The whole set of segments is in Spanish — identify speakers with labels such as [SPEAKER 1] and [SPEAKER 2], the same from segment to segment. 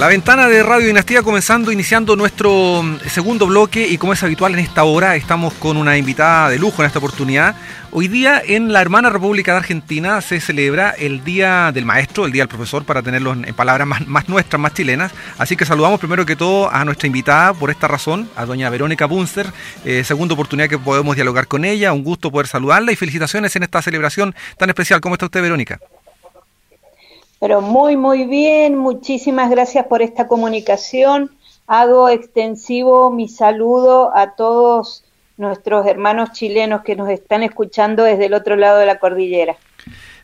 [SPEAKER 1] La ventana de Radio Dinastía comenzando, iniciando nuestro mm, segundo bloque y como es habitual en esta hora, estamos con una invitada de lujo en esta oportunidad. Hoy día en la hermana República de Argentina se celebra el Día del Maestro, el Día del Profesor, para tenerlo en palabras más, nuestras, más chilenas. Así que saludamos primero que todo a nuestra invitada por esta razón, a doña Verónica Bunster. Eh, segunda oportunidad que podemos dialogar con ella, un gusto poder saludarla y felicitaciones en esta celebración tan especial. ¿Cómo está usted, Verónica?
[SPEAKER 2] Pero muy, muy bien, muchísimas gracias por esta comunicación. Hago extensivo mi saludo a todos nuestros hermanos chilenos que nos están escuchando desde el otro lado de la cordillera.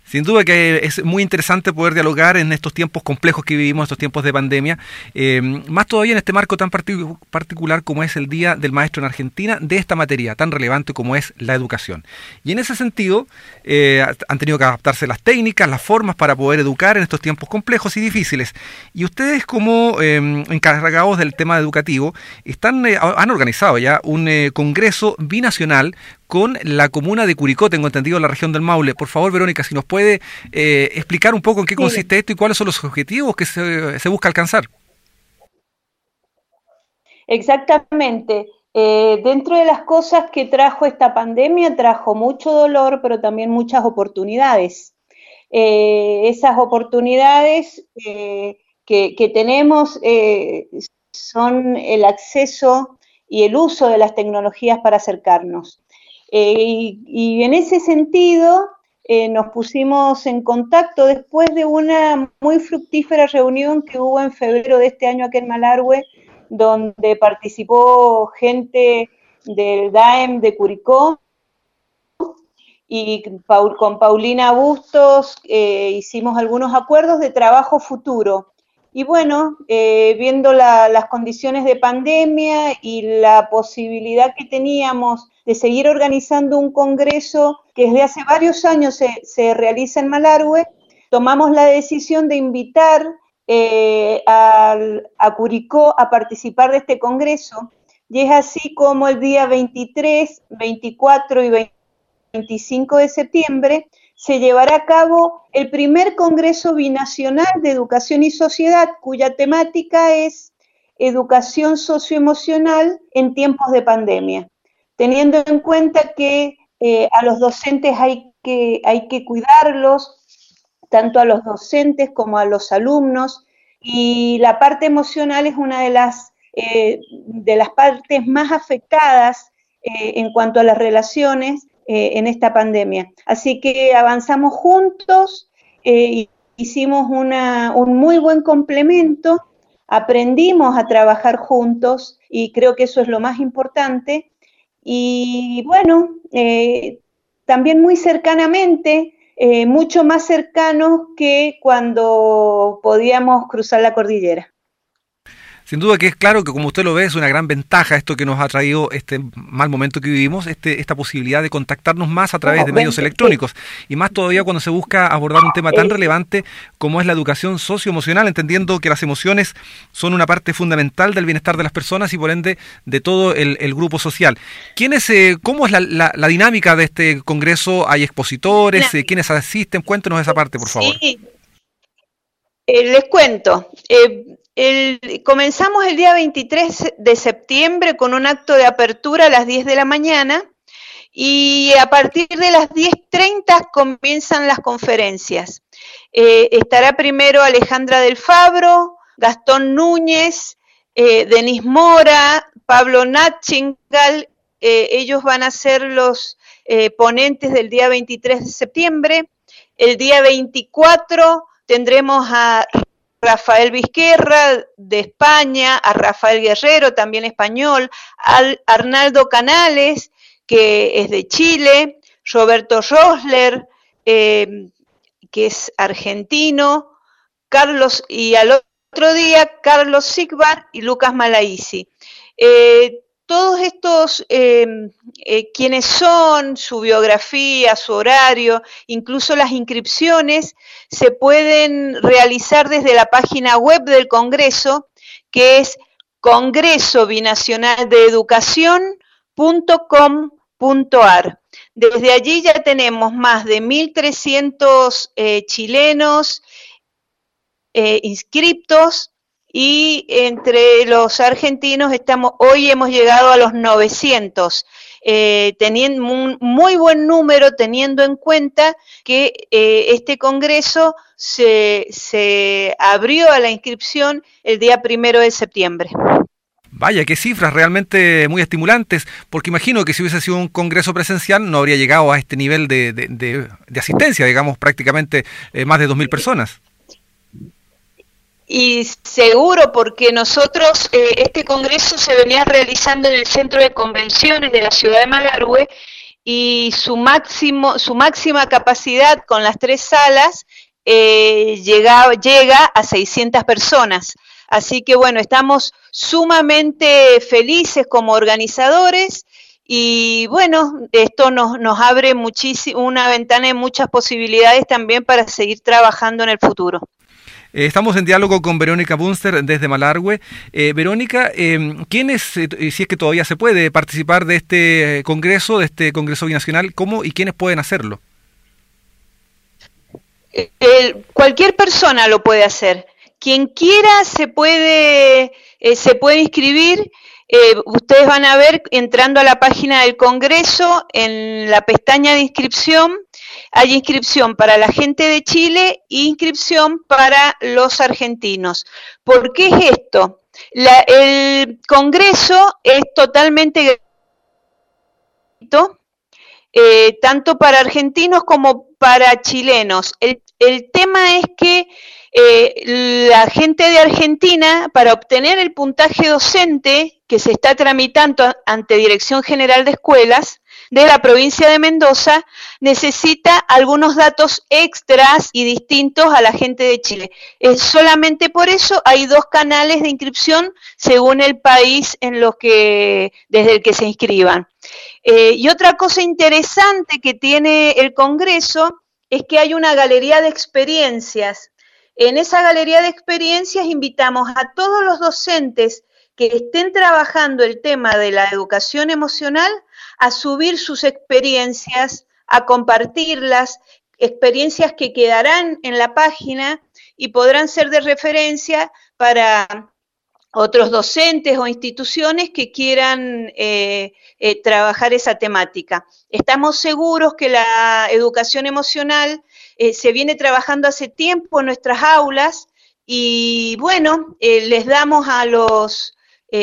[SPEAKER 1] Sin duda que es muy interesante poder dialogar en estos tiempos complejos que vivimos, estos tiempos de pandemia, eh, más todavía en este marco tan particular como es el Día del Maestro en Argentina, de esta materia tan relevante como es la educación. Y en ese sentido, eh, han tenido que adaptarse las técnicas, las formas para poder educar en estos tiempos complejos y difíciles. Y ustedes como eh, encargados del tema educativo, están, han organizado ya un congreso binacional con la comuna de Curicó, tengo entendido, la región del Maule. Por favor, Verónica, si nos puede eh, explicar un poco en qué consiste esto y cuáles son los objetivos que se, busca alcanzar.
[SPEAKER 2] Exactamente. Eh, dentro de las cosas que trajo esta pandemia, trajo mucho dolor, pero también muchas oportunidades. Eh, esas oportunidades que, que, tenemos son el acceso y el uso de las tecnologías para acercarnos. Eh, y, en ese sentido eh, nos pusimos en contacto después de una muy fructífera reunión que hubo en febrero de este año aquí en Malargüe, donde participó gente del DAEM de Curicó, y con Paulina Bustos eh, hicimos algunos acuerdos de trabajo futuro. Y bueno, viendo las condiciones de pandemia y la posibilidad que teníamos de seguir organizando un congreso que desde hace varios años se, realiza en Malargüe, tomamos la decisión de invitar eh, a, Curicó a participar de este congreso. Y es así como el día 23, 24 y 25 de septiembre se llevará a cabo el primer Congreso Binacional de Educación y Sociedad, cuya temática es educación socioemocional en tiempos de pandemia. Teniendo en cuenta que eh, a los docentes hay que, hay que cuidarlos, tanto a los docentes como a los alumnos, y la parte emocional es una de las, eh, de las partes más afectadas eh, en cuanto a las relaciones en esta pandemia. Así que avanzamos juntos, hicimos un muy buen complemento, aprendimos a trabajar juntos y creo que eso es lo más importante y bueno, eh, también muy cercanamente, eh, mucho más cercanos que cuando podíamos cruzar la cordillera.
[SPEAKER 1] Sin duda que es claro que como usted lo ve es una gran ventaja esto que nos ha traído este mal momento que vivimos, este, esta posibilidad de contactarnos más a través de medios electrónicos y más todavía cuando se busca abordar un tema tan relevante como es la educación socioemocional, entendiendo que las emociones son una parte fundamental del bienestar de las personas y por ende de todo el, grupo social. ¿Quiénes, eh, ¿Cómo es la, dinámica de este congreso? ¿Hay expositores? Eh, ¿Quiénes asisten? Cuéntenos esa parte, por favor.
[SPEAKER 2] Sí. Eh, les cuento. Comenzamos el día 23 de septiembre con un acto de apertura a las 10 de la mañana y a partir de las 10.30 comienzan las conferencias. Eh, estará primero Alejandra del Fabro, Gastón Núñez, eh, Denis Mora, Pablo Natchingal, ellos van a ser los ponentes del día 23 de septiembre. El día 24 tendremos a Rafael Vizquerra de España, a Rafael Guerrero, también español, a Arnaldo Canales, que es de Chile, Roberto Rosler, eh, que es argentino, Carlos, y al otro día Carlos Sigbar y Lucas Malaisi. Eh, todos estos, em, eh, quienes son, su biografía, su horario, incluso las inscripciones, se pueden realizar desde la página web del Congreso, que es Congreso Binacional de Educación.com.ar. Desde allí ya tenemos más de 1.300 eh, chilenos eh, inscriptos y entre los argentinos estamos, hoy hemos llegado a los 900. Eh, teniendo un muy buen número teniendo en cuenta que eh, este Congreso se, se abrió a la inscripción el día primero de septiembre.
[SPEAKER 1] Vaya, qué cifras realmente muy estimulantes, porque imagino que si hubiese sido un congreso presencial no habría llegado a este nivel de, de, asistencia, digamos, prácticamente eh, más de 2.000 personas.
[SPEAKER 2] Y seguro, porque nosotros, eh, este congreso se venía realizando en el centro de convenciones de la ciudad de Malargüe y su, máximo, su máxima capacidad con las tres salas eh, llega, llega a 600 personas. Así que bueno, estamos sumamente felices como organizadores y bueno, esto nos, nos abre muchísimo, una ventana de muchas posibilidades también para seguir trabajando en el futuro.
[SPEAKER 1] Eh, estamos en diálogo con Verónica Bunster desde Malargüe. Eh, Verónica, eh, ¿quiénes, si es que todavía se puede, participar de este congreso, de este congreso binacional? ¿Cómo y quiénes pueden hacerlo?
[SPEAKER 2] cualquier persona lo puede hacer. Quien quiera se puede, se puede inscribir. ustedes van a ver entrando a la página del Congreso, en la pestaña de inscripción, hay inscripción para la gente de Chile e inscripción para los argentinos. ¿Por qué es esto? el Congreso es totalmente gratuito, eh, tanto para argentinos como para chilenos. El, tema es que eh, la gente de Argentina, para obtener el puntaje docente que se está tramitando ante Dirección General de Escuelas, de la provincia de Mendoza necesita algunos datos extras y distintos a la gente de Chile. solamente por eso hay dos canales de inscripción según el país en los que, desde el que se inscriban. Eh, y otra cosa interesante que tiene el Congreso es que hay una galería de experiencias. En esa galería de experiencias invitamos a todos los docentes que estén trabajando el tema de la educación emocional a subir sus experiencias, a compartirlas, experiencias que quedarán en la página y podrán ser de referencia para otros docentes o instituciones que quieran eh, eh, trabajar esa temática. Estamos seguros que la educación emocional eh, se viene trabajando hace tiempo en nuestras aulas y bueno, les damos a los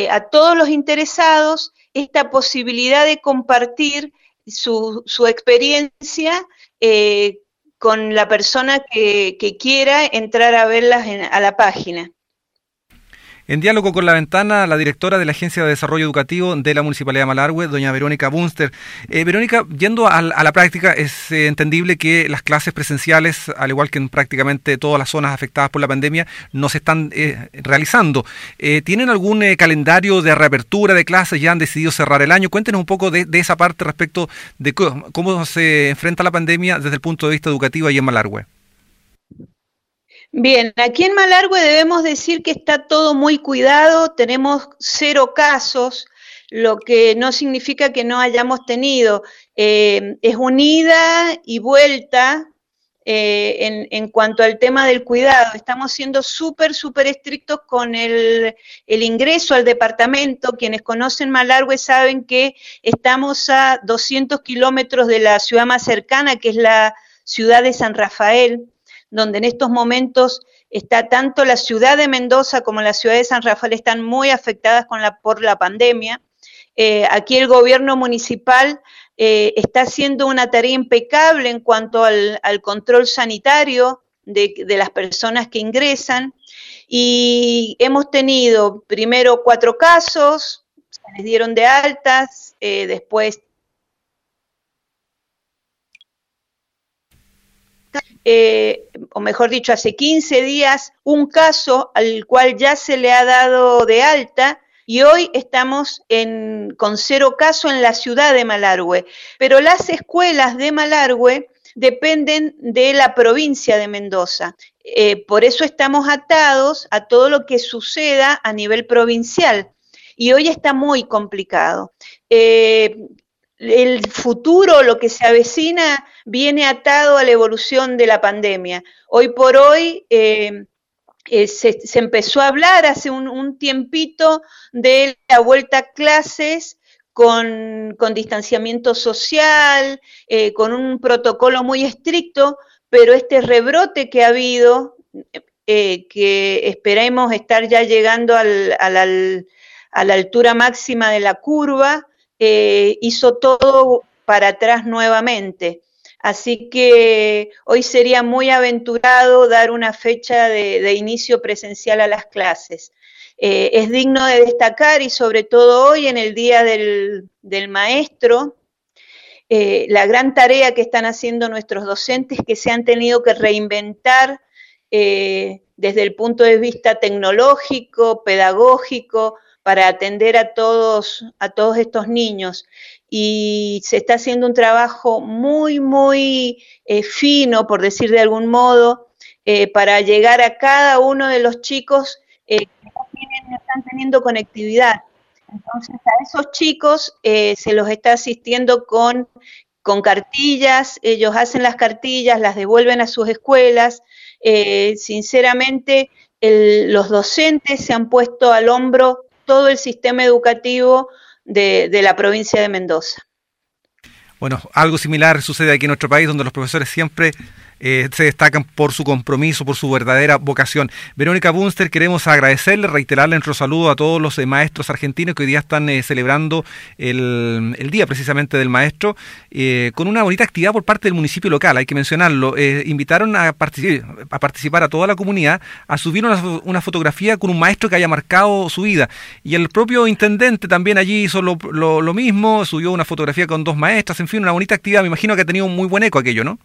[SPEAKER 2] a todos los interesados esta posibilidad de compartir su, su experiencia eh, con la persona que, que, quiera entrar a verlas a la página.
[SPEAKER 1] En diálogo con la ventana, la directora de la Agencia de Desarrollo Educativo de la Municipalidad de Malargüe, doña Verónica Bunster. Eh, Verónica, yendo a, la práctica, es eh, entendible que las clases presenciales, al igual que en prácticamente todas las zonas afectadas por la pandemia, no se están eh, realizando. ¿Tienen algún calendario de reapertura de clases? ¿Ya han decidido cerrar el año? Cuéntenos un poco de, esa parte respecto de cómo, se enfrenta la pandemia desde el punto de vista educativo ahí en Malargüe.
[SPEAKER 2] Bien, aquí en Malargüe debemos decir que está todo muy cuidado, tenemos cero casos, lo que no significa que no hayamos tenido. Eh, es unida y vuelta eh, en, en, cuanto al tema del cuidado. Estamos siendo súper, súper estrictos con el, el, ingreso al departamento. Quienes conocen Malargüe saben que estamos a 200 kilómetros de la ciudad más cercana, que es la ciudad de San Rafael donde en estos momentos está tanto la ciudad de Mendoza como la ciudad de San Rafael están muy afectadas por la pandemia. Eh, aquí el gobierno municipal eh, está haciendo una tarea impecable en cuanto al, control sanitario de, las personas que ingresan y hemos tenido primero cuatro casos, se les dieron de altas, eh, después Eh, o mejor dicho, hace 15 días, un caso al cual ya se le ha dado de alta y hoy estamos en, con cero caso en la ciudad de Malargüe. Pero las escuelas de Malargüe dependen de la provincia de Mendoza. Eh, por eso estamos atados a todo lo que suceda a nivel provincial. Y hoy está muy complicado. Eh, el futuro, lo que se avecina, viene atado a la evolución de la pandemia. Hoy por hoy, eh, eh, se, empezó a hablar hace un, tiempito de la vuelta a clases con, distanciamiento social, eh, con un protocolo muy estricto, pero este rebrote que ha habido, que esperemos estar ya llegando a la altura máxima de la curva, hizo todo para atrás nuevamente. Así que hoy sería muy aventurado dar una fecha de, inicio presencial a las clases. Eh, es digno de destacar y sobre todo hoy en el Día del, Maestro, eh, la gran tarea que están haciendo nuestros docentes que se han tenido que reinventar eh, desde el punto de vista tecnológico, pedagógico, para atender a todos, a todos estos niños y se está haciendo un trabajo muy, muy eh, fino, por decir de algún modo, eh, para llegar a cada uno de los chicos eh, que no, están teniendo conectividad. Entonces, a esos chicos se los está asistiendo con, con cartillas, ellos hacen las cartillas, las devuelven a sus escuelas. sinceramente, los docentes se han puesto al hombro todo el sistema educativo de, la provincia de Mendoza.
[SPEAKER 1] Bueno, algo similar sucede aquí en nuestro país, donde los profesores siempre eh, se destacan por su compromiso, por su verdadera vocación. Verónica Bunster, queremos agradecerle, reiterarle nuestro saludo a todos los eh, maestros argentinos que hoy día están eh, celebrando el, día precisamente del maestro, con una bonita actividad por parte del municipio local, hay que mencionarlo. invitaron a, participar, a participar a toda la comunidad a subir una, fotografía con un maestro que haya marcado su vida. Y el propio intendente también allí hizo lo, lo mismo, subió una fotografía con dos maestras, en fin, una bonita actividad. Me imagino que ha tenido un muy buen eco aquello, ¿no?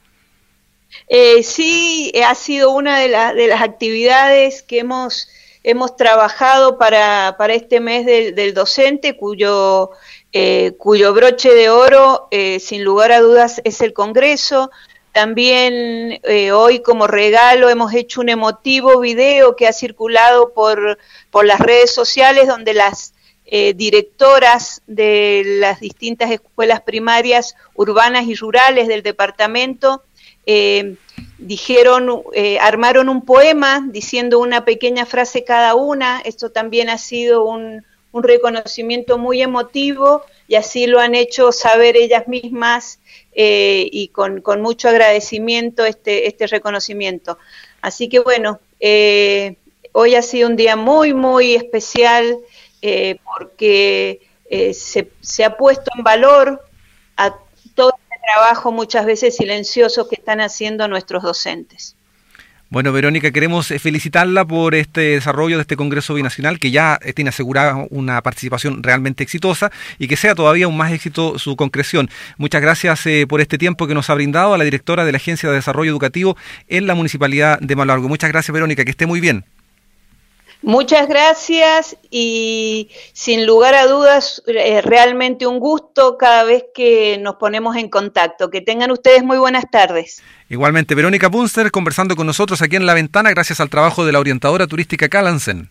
[SPEAKER 2] Eh, sí, ha sido una de, las actividades que hemos, hemos trabajado para, este mes del, docente, cuyo, eh, cuyo broche de oro, eh, sin lugar a dudas, es el Congreso. También hoy como regalo hemos hecho un emotivo video que ha circulado por, por las redes sociales donde las directoras de las distintas escuelas primarias urbanas y rurales del departamento eh, dijeron, eh, armaron un poema diciendo una pequeña frase cada una. Esto también ha sido un, reconocimiento muy emotivo y así lo han hecho saber ellas mismas eh, y con, mucho agradecimiento este, este reconocimiento. Así que bueno, hoy ha sido un día muy, muy especial porque se, se, ha puesto en valor a todo trabajo muchas veces silencioso que están haciendo nuestros docentes.
[SPEAKER 1] Bueno, Verónica, queremos eh, felicitarla por este desarrollo de este Congreso Binacional, que ya eh, tiene asegurada una participación realmente exitosa y que sea todavía un más éxito su concreción. Muchas gracias eh, por este tiempo que nos ha brindado a la directora de la Agencia de Desarrollo Educativo en la Municipalidad de Malargo. Muchas gracias, Verónica, que esté muy bien.
[SPEAKER 2] Muchas gracias y sin lugar a dudas, es realmente un gusto cada vez que nos ponemos en contacto. Que tengan ustedes muy buenas tardes.
[SPEAKER 1] Igualmente, Verónica Punster conversando con nosotros aquí en La Ventana gracias al trabajo de la orientadora turística Calansen.